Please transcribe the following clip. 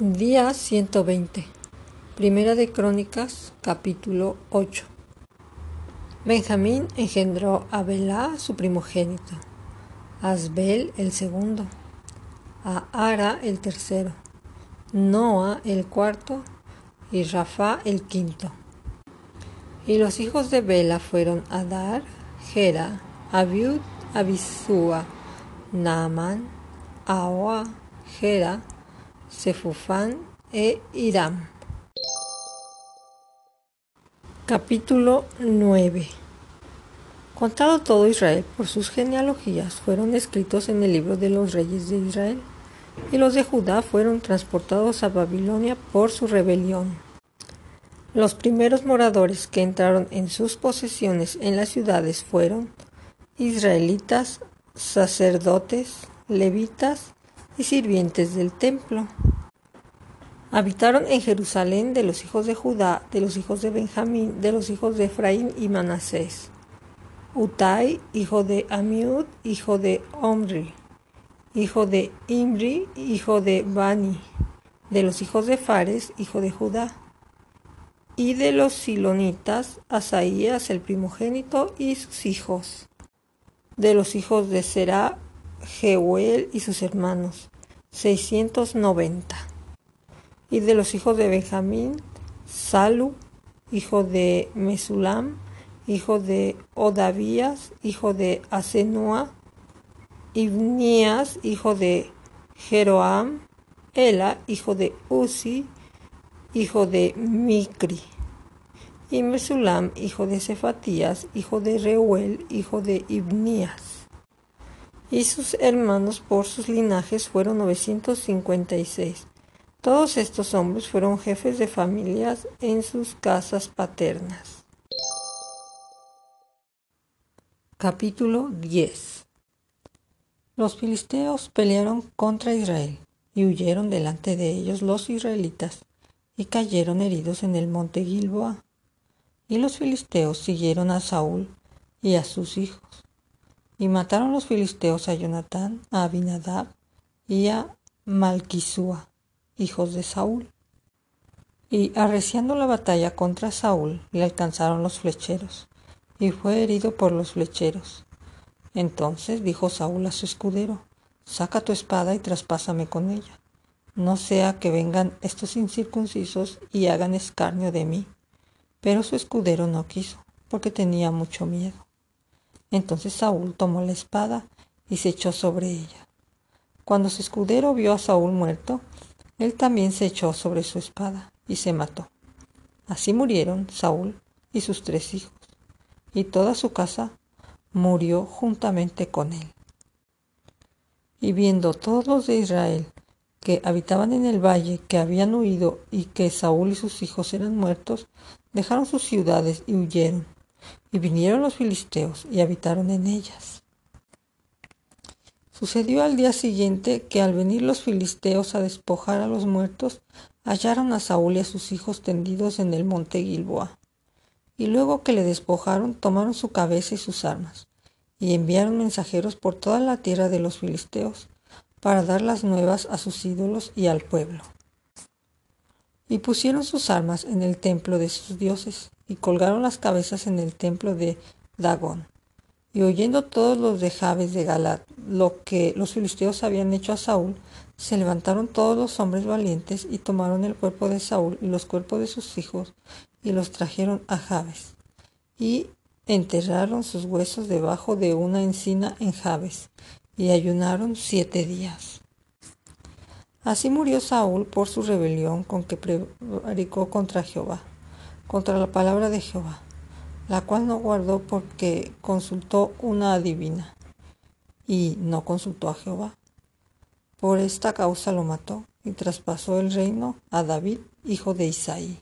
Día 120. Primera de Crónicas, capítulo 8. Benjamín engendró a Belá, su primogénito, a Asbel el segundo, a Ara el tercero, Noa el cuarto y Rafa el quinto. Y los hijos de Bela fueron Adar, Gera, Abiud, Abisúa, Naaman, Ahoa, Gera, Sefufán e Hiram. Capítulo 9 Contado todo Israel por sus genealogías, fueron escritos en el libro de los reyes de Israel, y los de Judá fueron transportados a Babilonia por su rebelión. Los primeros moradores que entraron en sus posesiones en las ciudades fueron israelitas, sacerdotes, levitas y sirvientes del templo. Habitaron en Jerusalén de los hijos de Judá, de los hijos de Benjamín, de los hijos de Efraín y Manasés. Utai, hijo de Amiud, hijo de Omri, hijo de Imri, hijo de Bani, de los hijos de Fares, hijo de Judá. Y de los silonitas, Asaías el primogénito y sus hijos. De los hijos de Jeuel y sus hermanos, 690 y de los hijos de Benjamín, Salu, hijo de Mesulam, hijo de Odavías, hijo de Asenua, Ibnías, hijo de Jeroam, Ela, hijo de Uzi, hijo de Micri, y Mesulam, hijo de Cefatías, hijo de Reuel, hijo de Ibnías. Y sus hermanos por sus linajes fueron 956. Todos estos hombres fueron jefes de familias en sus casas paternas. Capítulo 10 Los filisteos pelearon contra Israel y huyeron delante de ellos los israelitas y cayeron heridos en el monte Gilboa. Y los filisteos siguieron a Saúl y a sus hijos y mataron los filisteos a Jonatán, a Abinadab y a Malquisúa hijos de Saúl. Y arreciando la batalla contra Saúl, le alcanzaron los flecheros, y fue herido por los flecheros. Entonces dijo Saúl a su escudero, Saca tu espada y traspásame con ella, no sea que vengan estos incircuncisos y hagan escarnio de mí. Pero su escudero no quiso, porque tenía mucho miedo. Entonces Saúl tomó la espada y se echó sobre ella. Cuando su escudero vio a Saúl muerto, él también se echó sobre su espada y se mató. Así murieron Saúl y sus tres hijos, y toda su casa murió juntamente con él. Y viendo todos los de Israel que habitaban en el valle, que habían huido y que Saúl y sus hijos eran muertos, dejaron sus ciudades y huyeron. Y vinieron los filisteos y habitaron en ellas. Sucedió al día siguiente que al venir los filisteos a despojar a los muertos, hallaron a Saúl y a sus hijos tendidos en el monte Gilboa. Y luego que le despojaron, tomaron su cabeza y sus armas, y enviaron mensajeros por toda la tierra de los filisteos, para dar las nuevas a sus ídolos y al pueblo. Y pusieron sus armas en el templo de sus dioses, y colgaron las cabezas en el templo de Dagón. Y oyendo todos los de Jabes de Galat lo que los filisteos habían hecho a Saúl, se levantaron todos los hombres valientes y tomaron el cuerpo de Saúl y los cuerpos de sus hijos y los trajeron a Jabes. Y enterraron sus huesos debajo de una encina en Jabes y ayunaron siete días. Así murió Saúl por su rebelión con que prevaricó contra Jehová, contra la palabra de Jehová la cual no guardó porque consultó una adivina y no consultó a Jehová. Por esta causa lo mató y traspasó el reino a David, hijo de Isaí.